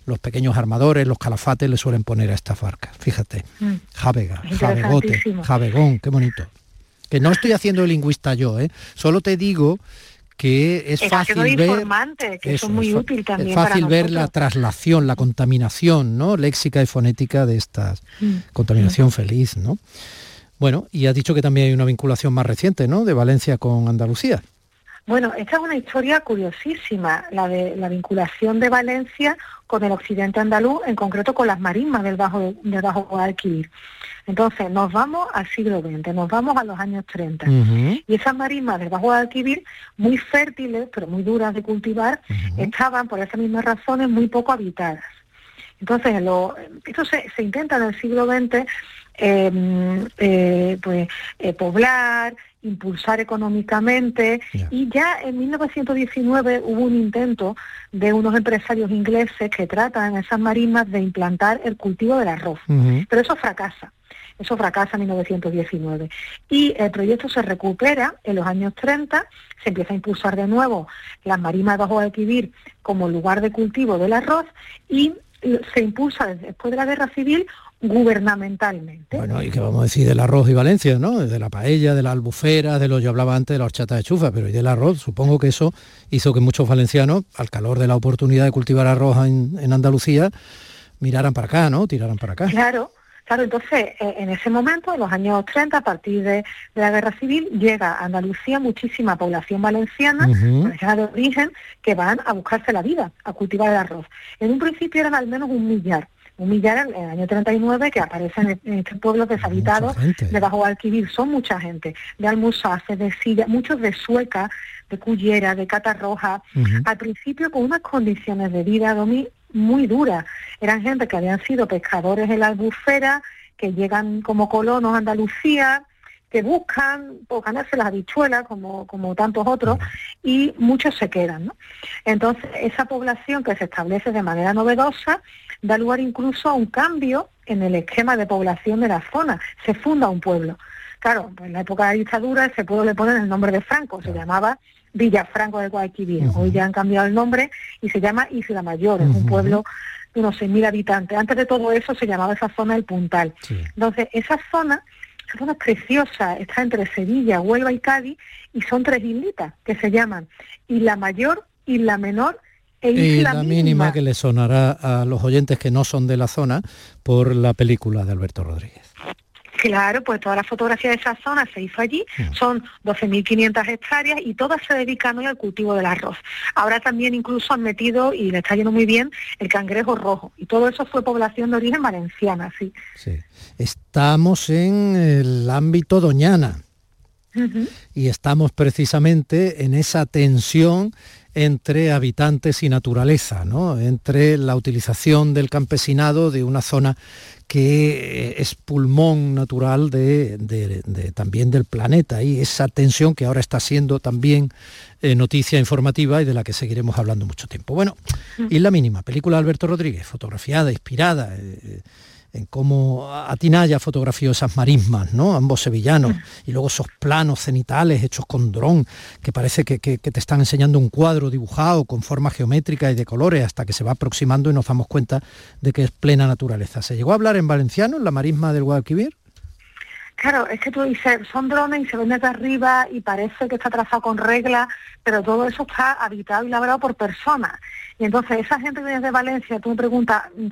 los pequeños armadores, los calafates le suelen poner a estas barcas. Fíjate, mm. javega, javegote, javegón, qué bonito. Que no estoy haciendo lingüista yo, ¿eh? solo te digo que es, fácil ver que es muy útil también es fácil ver la traslación la contaminación no léxica y fonética de estas mm. contaminación feliz no bueno y has dicho que también hay una vinculación más reciente no de Valencia con Andalucía. Bueno esta es una historia curiosísima la de la vinculación de Valencia con el occidente andaluz en concreto con las marismas del bajo del bajo Guadalquivir entonces, nos vamos al siglo XX, nos vamos a los años 30. Y esas marismas del Bajo Guadalquivir, muy fértiles, pero muy duras de cultivar, estaban, por esas mismas razones, muy poco habitadas. Entonces, lo, esto se, intenta en el siglo XX em, eh, pues, eh, poblar, impulsar económicamente y ya en 1919 hubo un intento de unos empresarios ingleses que tratan en esas marismas de implantar el cultivo del arroz, pero eso fracasa. Eso fracasa en 1919. Y el proyecto se recupera en los años 30, se empieza a impulsar de nuevo las marimas de Bajo Guadalquivir como lugar de cultivo del arroz y se impulsa después de la guerra civil gubernamentalmente. Bueno, y qué vamos a decir del arroz y Valencia, ¿no? De la paella, de la albufera, de lo yo hablaba antes de la horchata de chufa, pero y del arroz, supongo que eso hizo que muchos valencianos, al calor de la oportunidad de cultivar arroz en, en Andalucía, miraran para acá, ¿no? Tiraran para acá. Claro, Claro, entonces, eh, en ese momento, en los años 30, a partir de, de la Guerra Civil, llega a Andalucía muchísima población valenciana, valenciana de origen, que van a buscarse la vida, a cultivar el arroz. En un principio eran al menos un millar. Un millar en el año 39 que aparece en, en este pueblo deshabitado gente. de Bajo Alquivir. Son mucha gente. De Almusace, de Silla, muchos de Sueca, de Cullera, de Catarroja. Ujú. Al principio con unas condiciones de vida, Domi, muy duras. Eran gente que habían sido pescadores en la albufera, que llegan como colonos a Andalucía, que buscan por ganarse las habichuelas, como, como tantos otros, y muchos se quedan. ¿no? Entonces, esa población que se establece de manera novedosa da lugar incluso a un cambio en el esquema de población de la zona. Se funda un pueblo. Claro, pues en la época de la dictadura ese pueblo le ponen el nombre de Franco, se llamaba Villafranco de Guadalquivir. Hoy ya han cambiado el nombre y se llama Isla Mayor, es un pueblo de unos 6.000 habitantes. Antes de todo eso se llamaba esa zona el Puntal. Entonces, esa zona, esa zona es preciosa, está entre Sevilla, Huelva y Cádiz, y son tres islitas que se llaman Isla Mayor, Isla Menor e Y Isla la mínima que le sonará a los oyentes que no son de la zona por la película de Alberto Rodríguez. Claro, pues toda la fotografía de esa zona se hizo allí, son 12.500 hectáreas y todas se dedican hoy al cultivo del arroz. Ahora también incluso han metido, y le está yendo muy bien, el cangrejo rojo. Y todo eso fue población de origen valenciana, sí. Estamos en el ámbito doñana y estamos precisamente en esa tensión entre habitantes y naturaleza, ¿no? entre la utilización del campesinado de una zona que es pulmón natural de, de- de- también del planeta y esa tensión que ahora está siendo también eh, noticia informativa y de la que seguiremos hablando mucho tiempo. Bueno, y la mínima, película de Alberto Rodríguez, fotografiada, inspirada eh, en cómo Atinaya fotografió esas marismas, ¿no? Ambos sevillanos, y luego esos planos cenitales hechos con dron, que parece que, que- que te están enseñando un cuadro dibujado con forma geométrica y de colores hasta que se va aproximando y nos damos cuenta de que es plena naturaleza. ¿Se llegó a hablar en valenciano, en la marisma del Guadalquivir? Claro, es que tú dices, son drones y se ven desde arriba y parece que está trazado con reglas, pero todo eso está habitado y labrado por personas. Y entonces esa gente que viene de Valencia, tú me preguntas, mm,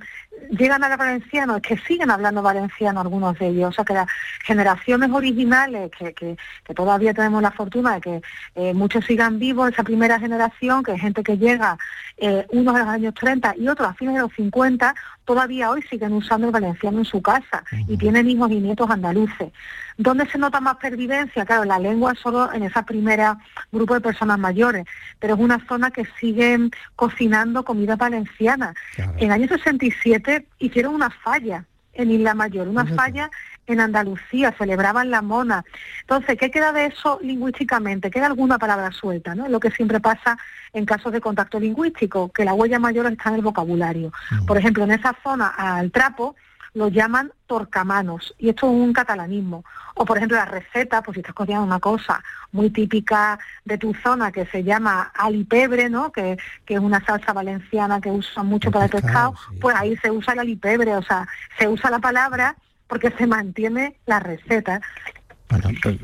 ¿llegan a hablar valenciano? Es que siguen hablando valenciano algunos de ellos. O sea que las generaciones originales, que, que- que todavía tenemos la fortuna de que eh, muchos sigan vivos, esa primera generación, que es gente que llega eh, unos en los años 30 y otros a fines de los 50, todavía hoy siguen usando el valenciano en su casa y tienen hijos y nietos andaluces. ¿Dónde se nota más pervivencia? Claro, la lengua solo en esa primera grupo de personas mayores, pero es una zona que siguen cocinando comida valenciana. En el año 67 hicieron una falla en Isla Mayor, una falla en Andalucía, celebraban la mona. Entonces, ¿qué queda de eso lingüísticamente? Queda alguna palabra suelta, ¿no? Es lo que siempre pasa en casos de contacto lingüístico, que la huella mayor está en el vocabulario. Por ejemplo, en esa zona, al trapo, lo llaman torcamanos, y esto es un catalanismo. O, por ejemplo, la receta, pues si estás cocinando una cosa muy típica de tu zona que se llama alipebre, ¿no? Que, que es una salsa valenciana que usan mucho para el pescado, pues ahí se usa el alipebre, o sea, se usa la palabra porque se mantiene la receta. Bueno, pues,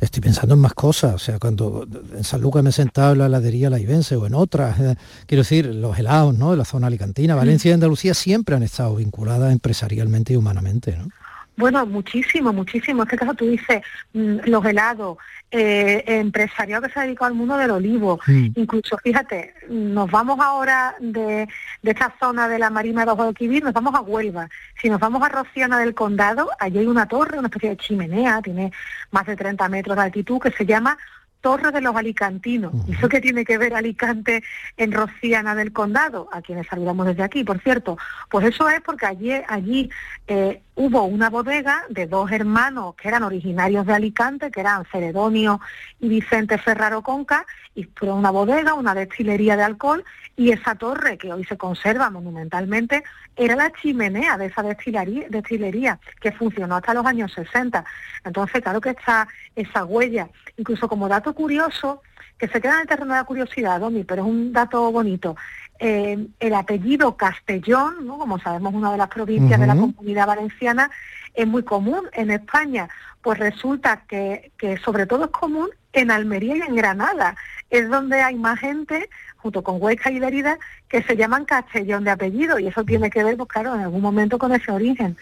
estoy pensando en más cosas, o sea, cuando en San Lucas me he sentado en la heladería Laivense o en otras, eh, quiero decir, los helados, ¿no? De la zona alicantina, Valencia y Andalucía siempre han estado vinculadas empresarialmente y humanamente, ¿no? Bueno, muchísimo, muchísimo. En este caso tú dices mm, los helados, eh, empresariado que se ha dedicado al mundo del olivo. Mm. Incluso, fíjate, nos vamos ahora de, de esta zona de la Marina de Guadalquivir, nos vamos a Huelva. Si nos vamos a Rociana del Condado, allí hay una torre, una especie de chimenea, tiene más de 30 metros de altitud, que se llama Torre de los Alicantinos. ¿Y eso qué tiene que ver Alicante en Rociana del Condado? A quienes saludamos desde aquí, por cierto. Pues eso es porque allí, allí eh, hubo una bodega de dos hermanos que eran originarios de Alicante, que eran Ceredonio y Vicente Ferraro Conca, y fueron una bodega, una destilería de alcohol, y esa torre, que hoy se conserva monumentalmente, era la chimenea de esa destilería, destilería que funcionó hasta los años 60. Entonces, claro que está esa huella. Incluso como dato curioso, que se queda en el terreno de la curiosidad, Domi, pero es un dato bonito. Eh, el apellido Castellón, ¿no? como sabemos, una de las provincias de la comunidad valenciana, es muy común en España. Pues resulta que, que sobre todo es común en Almería y en Granada. Es donde hay más gente, junto con Huesca y Lerida, que se llaman Castellón de apellido. Y eso tiene que ver, pues claro, en algún momento con ese origen.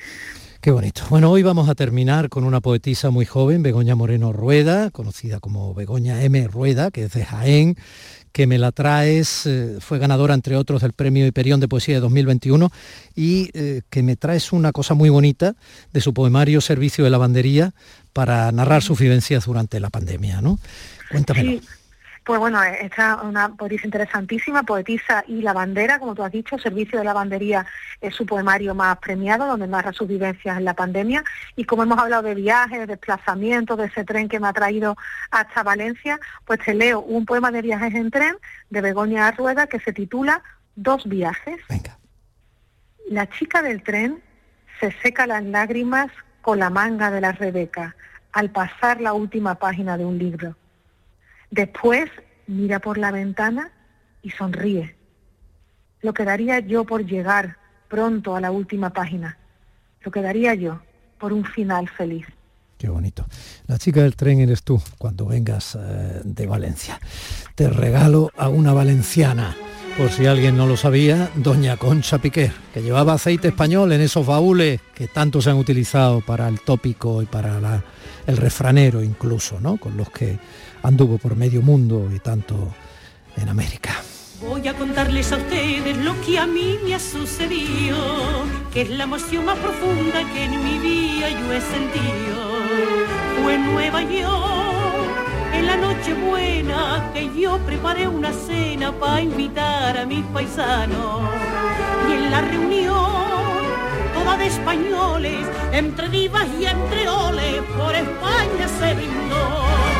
Qué bonito. Bueno, hoy vamos a terminar con una poetisa muy joven, Begoña Moreno Rueda, conocida como Begoña M. Rueda, que es de Jaén, que me la traes, eh, fue ganadora entre otros del Premio Hiperión de Poesía de 2021 y eh, que me traes una cosa muy bonita de su poemario Servicio de Lavandería para narrar sus vivencias durante la pandemia, ¿no? Cuéntamelo. Pues bueno, esta es una poetisa interesantísima, poetisa y lavandera, como tú has dicho, Servicio de Lavandería es su poemario más premiado, donde narra sus vivencias en la pandemia. Y como hemos hablado de viajes, de desplazamientos, de ese tren que me ha traído hasta Valencia, pues te leo un poema de viajes en tren de Begoña Arrueda que se titula Dos viajes. Venga. La chica del tren se seca las lágrimas con la manga de la Rebeca al pasar la última página de un libro Después mira por la ventana y sonríe. Lo que daría yo por llegar pronto a la última página. Lo que daría yo por un final feliz. Qué bonito. La chica del tren eres tú cuando vengas eh, de Valencia. Te regalo a una valenciana. Por si alguien no lo sabía, doña Concha Piquer, que llevaba aceite español en esos baúles que tanto se han utilizado para el tópico y para el refranero incluso, ¿no? Con los que anduvo por medio mundo y tanto en América. Voy a contarles a ustedes lo que a mí me ha sucedido, que es la emoción más profunda que en mi vida yo he sentido. Fue en Nueva York, en la noche buena, que yo preparé una cena para invitar a mis paisanos. Y en la reunión, toda de españoles, entre divas y entre oles, por España se brindó.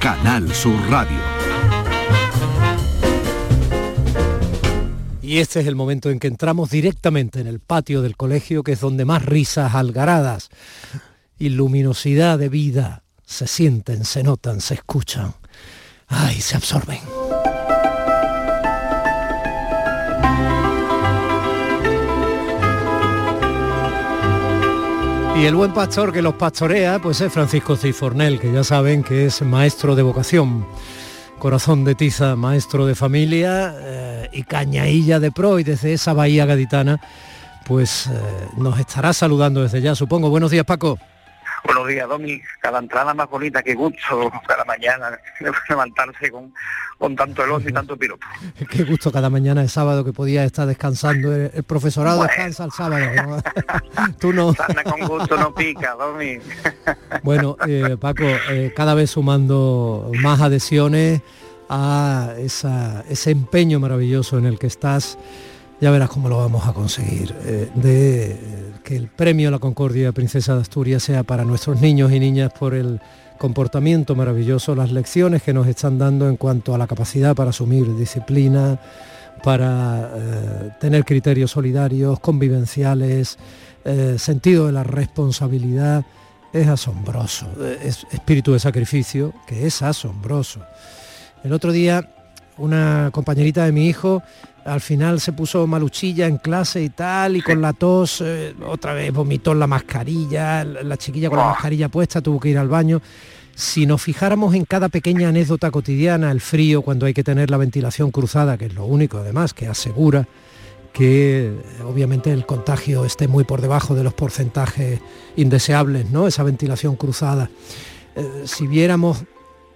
Canal Sur Radio. Y este es el momento en que entramos directamente en el patio del colegio, que es donde más risas algaradas y luminosidad de vida se sienten, se notan, se escuchan. ¡Ay, se absorben! Y el buen pastor que los pastorea, pues es Francisco Cifornel, que ya saben que es maestro de vocación, corazón de tiza, maestro de familia eh, y cañailla de pro y desde esa bahía gaditana, pues eh, nos estará saludando desde ya, supongo. Buenos días, Paco. Buenos días, Domi. Cada entrada más bonita que gusto, cada mañana *laughs* levantarse con, con tanto elogio y tanto piropo. *laughs* Qué gusto cada mañana de sábado que podía estar descansando. El, profesorado descansa el sábado. *laughs* Tú no. con gusto no pica, Domi. bueno, eh, Paco, eh, cada vez sumando más adhesiones a ese empeño maravilloso en el que estás ya verás cómo lo vamos a conseguir, eh, de que el premio la Concordia Princesa de Asturias sea para nuestros niños y niñas por el comportamiento maravilloso, las lecciones que nos están dando en cuanto a la capacidad para asumir disciplina, para eh, tener criterios solidarios, convivenciales, eh, sentido de la responsabilidad, es asombroso, es espíritu de sacrificio, que es asombroso. El otro día una compañerita de mi hijo al final se puso maluchilla en clase y tal, y con la tos eh, otra vez vomitó la mascarilla, la chiquilla con la mascarilla puesta tuvo que ir al baño. Si nos fijáramos en cada pequeña anécdota cotidiana, el frío cuando hay que tener la ventilación cruzada, que es lo único además que asegura que obviamente el contagio esté muy por debajo de los porcentajes indeseables, ¿no? Esa ventilación cruzada. Eh, si viéramos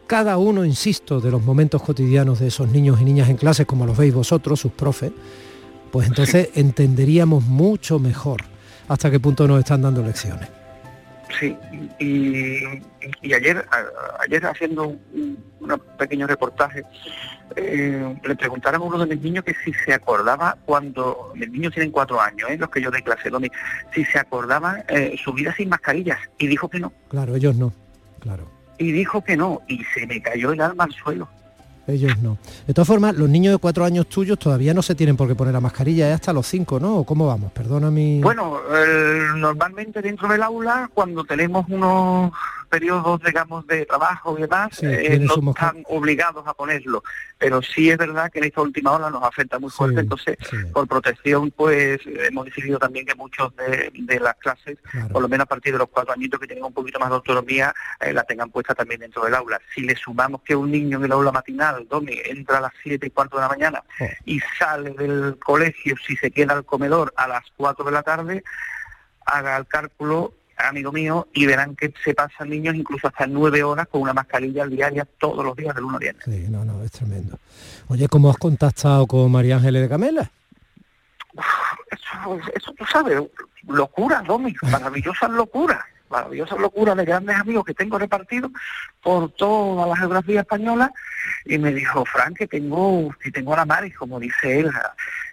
cada uno, insisto, de los momentos cotidianos de esos niños y niñas en clase, como los veis vosotros, sus profes, pues entonces *laughs* entenderíamos mucho mejor hasta qué punto nos están dando lecciones. Sí, y, y ayer, a- ayer haciendo un, un pequeño reportaje, eh, le preguntaron a uno de mis niños que si se acordaba cuando, mis niños tienen cuatro años, ¿eh? los que yo de clase, Domi, si se acordaban eh, su vida sin mascarillas, y dijo que no, Claro, ellos no, claro, y dijo que no, y se me cayó el alma al suelo. ellos no. De todas formas, los niños de cuatro años tuyos todavía no se tienen por qué poner la mascarilla, es hasta los cinco, ¿no? ¿O ¿Cómo vamos? Perdona mi... Bueno, eh, normalmente dentro del aula, cuando tenemos unos periodos, digamos, de trabajo y demás, Sí, eh, no están obligados a ponerlo. Pero sí es verdad que en esta última ola nos afecta muy fuerte, entonces, por protección, pues hemos decidido también que muchos de, de las clases, por lo menos a partir de los cuatro añitos que tienen un poquito más de autonomía, eh, la tengan puesta también dentro del aula. Si le sumamos que un niño en el aula matinal, donde entra a las siete y cuarto de la mañana y sale del colegio, si se queda al comedor a las cuatro de la tarde, haga el cálculo, amigo mío, y verán que se pasan niños incluso hasta nueve horas con una mascarilla diaria todos los días del 1 a viernes. Sí, no, no, es tremendo. Oye, ¿cómo has contactado con María Ángeles de Camela? Eso, eso tú sabes, locuras, Domi, *laughs* maravillosas locuras, maravillosas locuras de grandes amigos que tengo repartidos por toda la geografía española y me dijo, Frank, que tengo, si tengo la Mari, como dice él,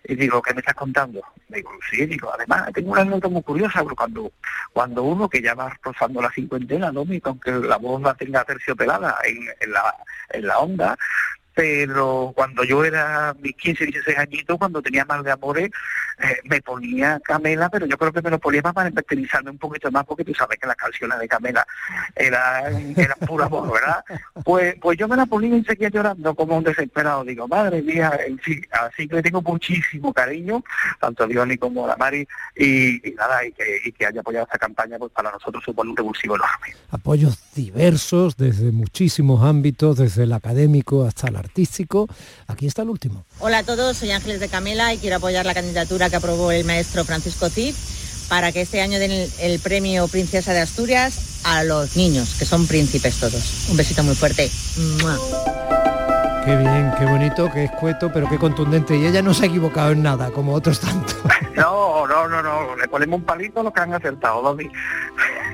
y digo, ¿qué me estás contando? Digo, sí, digo, además tengo una anécdota muy curiosa, porque cuando, cuando uno que ya va rozando la cincuentena, Domi, aunque la voz la tenga terciopelada en, en la, en la onda, pero cuando yo era mis 15, 16 añitos, cuando tenía mal de amores, eh, me ponía Camela, pero yo creo que me lo ponía más para especializarme un poquito más, porque tú sabes que las canciones de Camela eran, eran pura voz, ¿verdad? Pues, pues yo me la ponía y seguía llorando como un desesperado. Digo, madre mía, en fin, así que tengo muchísimo cariño, tanto a Diony como a la Mari, y, nada, y que, y que haya apoyado esta campaña, pues para nosotros supone un revulsivo enorme. Apoyos diversos desde muchísimos ámbitos, desde el académico hasta el artístico. Aquí está el último. Hola a todos, soy Ángeles de Camela y quiero apoyar la candidatura que aprobó el maestro Francisco Cid para que este año den el, el premio Princesa de Asturias a los niños, que son príncipes todos. Un besito muy fuerte. ¡Mua! Qué bien, qué bonito, qué escueto, pero qué contundente. Y ella no se ha equivocado en nada, como otros tantos. *laughs* No, no, no, no, le ponemos un palito a los que han acertado, Domi.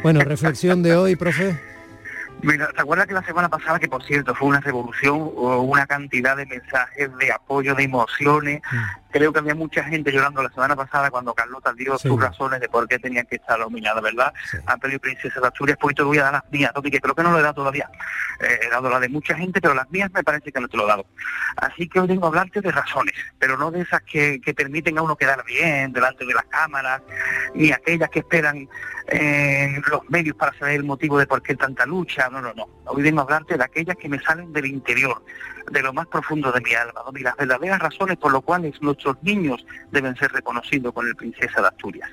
Bueno, reflexión de hoy, profe. Mira, ¿te acuerdas que la semana pasada, que por cierto fue una revolución, una cantidad de mensajes, de apoyo, de emociones? Creo que había mucha gente llorando la semana pasada cuando Carlota dio Sí. sus razones de por qué tenían que estar nominadas, ¿verdad? A Premio Princesa de Asturias, pues te voy a dar las mías, Toki, que creo que no lo he dado todavía. Eh, he dado la de mucha gente, pero las mías me parece que no te lo he dado. Así que hoy vengo a hablarte de razones, pero no de esas que, que permiten a uno quedar bien delante de las cámaras, ni aquellas que esperan eh, los medios para saber el motivo de por qué tanta lucha. No, no, no. Hoy vengo a hablarte de aquellas que me salen del interior, de lo más profundo de mi alma, ¿no? y las verdaderas razones por las cuales nuestros niños deben ser reconocidos con el Princesa de Asturias.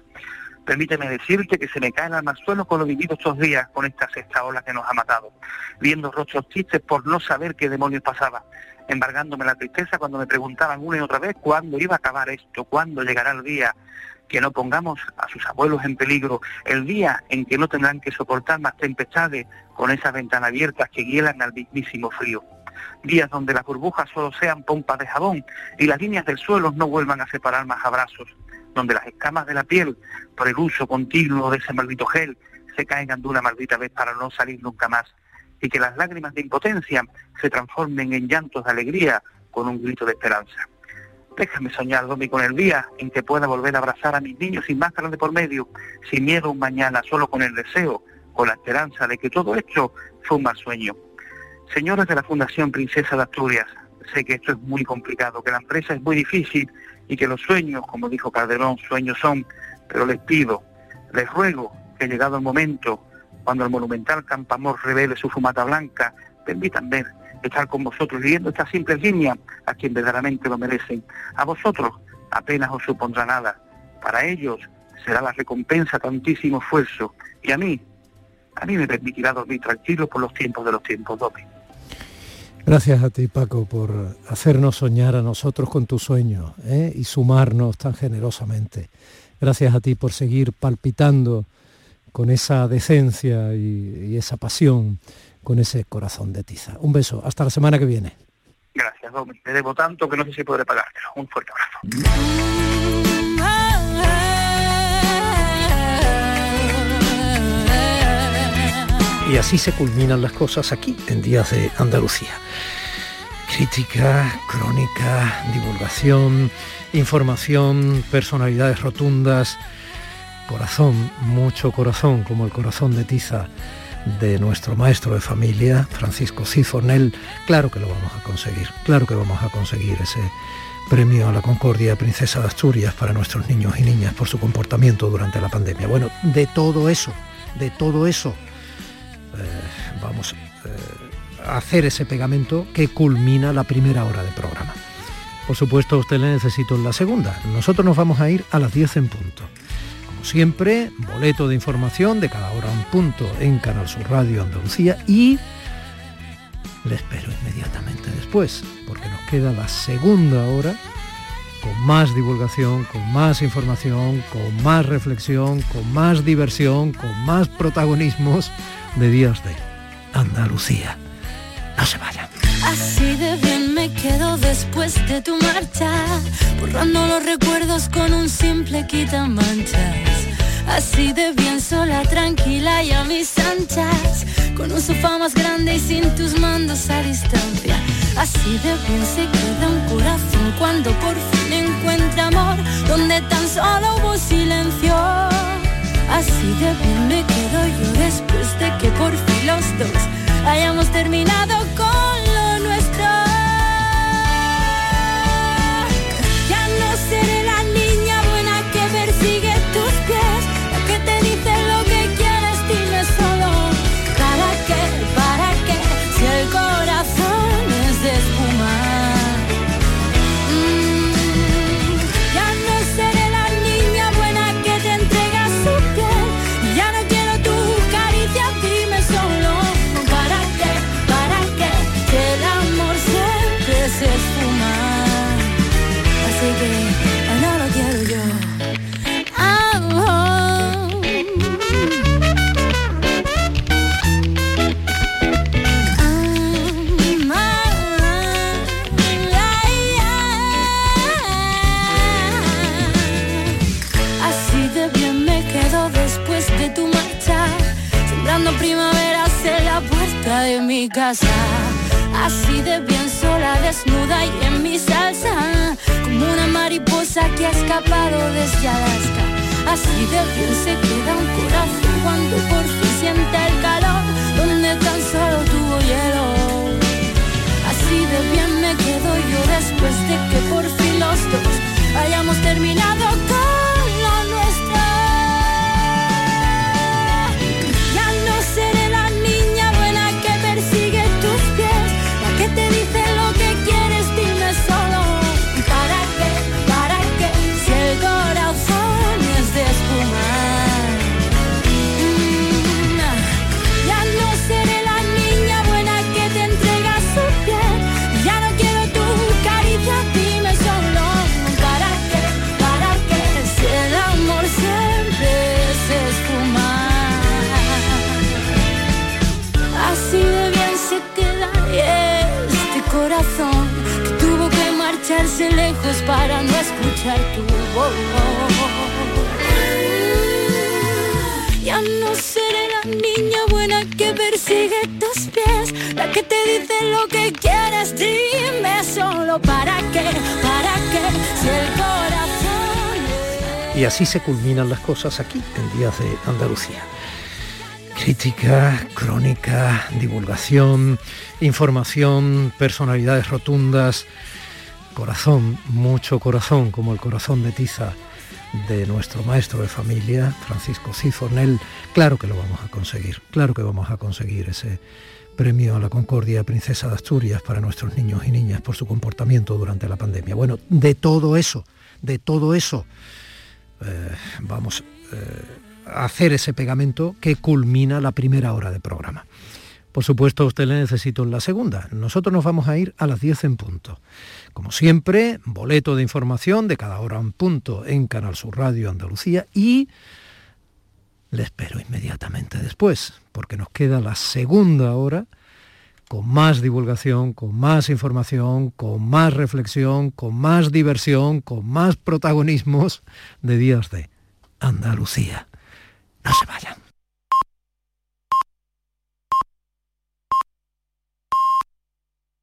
Permíteme decirte que se me cae el alma al suelo con lo vivido estos días con esta sexta ola que nos ha matado, viendo rostros tristes por no saber qué demonios pasaba, embargándome la tristeza cuando me preguntaban una y otra vez cuándo iba a acabar esto, cuándo llegará el día que no pongamos a sus abuelos en peligro, el día en que no tendrán que soportar más tempestades con esas ventanas abiertas que hielan al mismísimo frío. Días donde las burbujas solo sean pompas de jabón y las líneas del suelo no vuelvan a separar más abrazos, donde las escamas de la piel, por el uso continuo de ese maldito gel, se caigan de una maldita vez para no salir nunca más, y que las lágrimas de impotencia se transformen en llantos de alegría con un grito de esperanza. Déjame soñar, Domi, con el día en que pueda volver a abrazar a mis niños sin máscaras de por medio, sin miedo un mañana, solo con el deseo, con la esperanza de que todo esto fue un mal sueño. Señores de la Fundación Princesa de Asturias, sé que esto es muy complicado, que la empresa es muy difícil y que los sueños, como dijo Calderón, sueños son, pero les pido, les ruego que llegado el momento, cuando el monumental Campamor revele su fumata blanca, permitan ver, estar con vosotros viviendo esta simple línea a quien verdaderamente lo merecen. A vosotros apenas os supondrá nada. Para ellos será la recompensa tantísimo esfuerzo. Y a mí, a mí me permitirá dormir tranquilo por los tiempos de los tiempos, Domi. Gracias a ti, Paco, por hacernos soñar a nosotros con tus sueños ¿eh? y sumarnos tan generosamente. Gracias a ti por seguir palpitando con esa decencia y esa pasión, con ese corazón de tiza. Un beso, hasta la semana que viene. Gracias, Domi. Te debo tanto que no sé si podré pagártelo. Un fuerte abrazo. Y así se culminan las cosas aquí, en Días de Andalucía. Crítica, crónica, divulgación, información, personalidades rotundas, corazón, mucho corazón, como el corazón de Tiza de nuestro maestro de familia, Francisco Cifornel, claro que lo vamos a conseguir, claro que vamos a conseguir ese premio a la Concordia Princesa de Asturias para nuestros niños y niñas por su comportamiento durante la pandemia. Bueno, de todo eso, de todo eso, eh, vamos eh, a hacer ese pegamento que culmina la primera hora de programa. Por supuesto, a usted le necesito en la segunda. Nosotros nos vamos a ir a las 10 en punto. Siempre, boleto de información de cada hora un punto en Canal Sur Radio Andalucía y le espero inmediatamente después, porque nos queda la segunda hora con más divulgación, con más información, con más reflexión, con más diversión, con más protagonismos de días de Andalucía. No se vayan. Así de bien me quedo después de tu marcha, borrando los recuerdos con un simple quitamanchas. Así de bien sola, tranquila y a mis anchas, con un sofá más grande y sin tus mandos a distancia. Así de bien se queda un corazón cuando por fin encuentra amor, donde tan solo hubo silencio. Así de bien me quedo yo después de que por fin los dos hayamos terminado con Así de bien sola, desnuda y en mi salsa, como una mariposa que ha escapado desde Alaska. Así de bien se queda un corazón cuando por fin siente el calor, donde tan solo tuvo hielo. Así de bien me quedo yo después de que por fin los dos hayamos terminado con lo que quieres, dime solo para qué, para qué, si el corazón Y así se culminan las cosas aquí, en Días de Andalucía. Crítica, crónica, divulgación, información, personalidades rotundas, corazón, mucho corazón, como el corazón de tiza de nuestro maestro de familia, Francisco Cifornel, claro que lo vamos a conseguir, claro que vamos a conseguir ese premio a la Concordia Princesa de Asturias para nuestros niños y niñas por su comportamiento durante la pandemia. Bueno, de todo eso, de todo eso, eh, vamos eh, a hacer ese pegamento que culmina la primera hora de programa. Por supuesto, a usted le necesito en la segunda. Nosotros nos vamos a ir a las 10 en punto. Como siempre, boleto de información de cada hora en punto en Canal Sur Radio Andalucía y le espero inmediatamente después, porque nos queda la segunda hora con más divulgación, con más información, con más reflexión, con más diversión, con más protagonismos de días de Andalucía. No se vayan.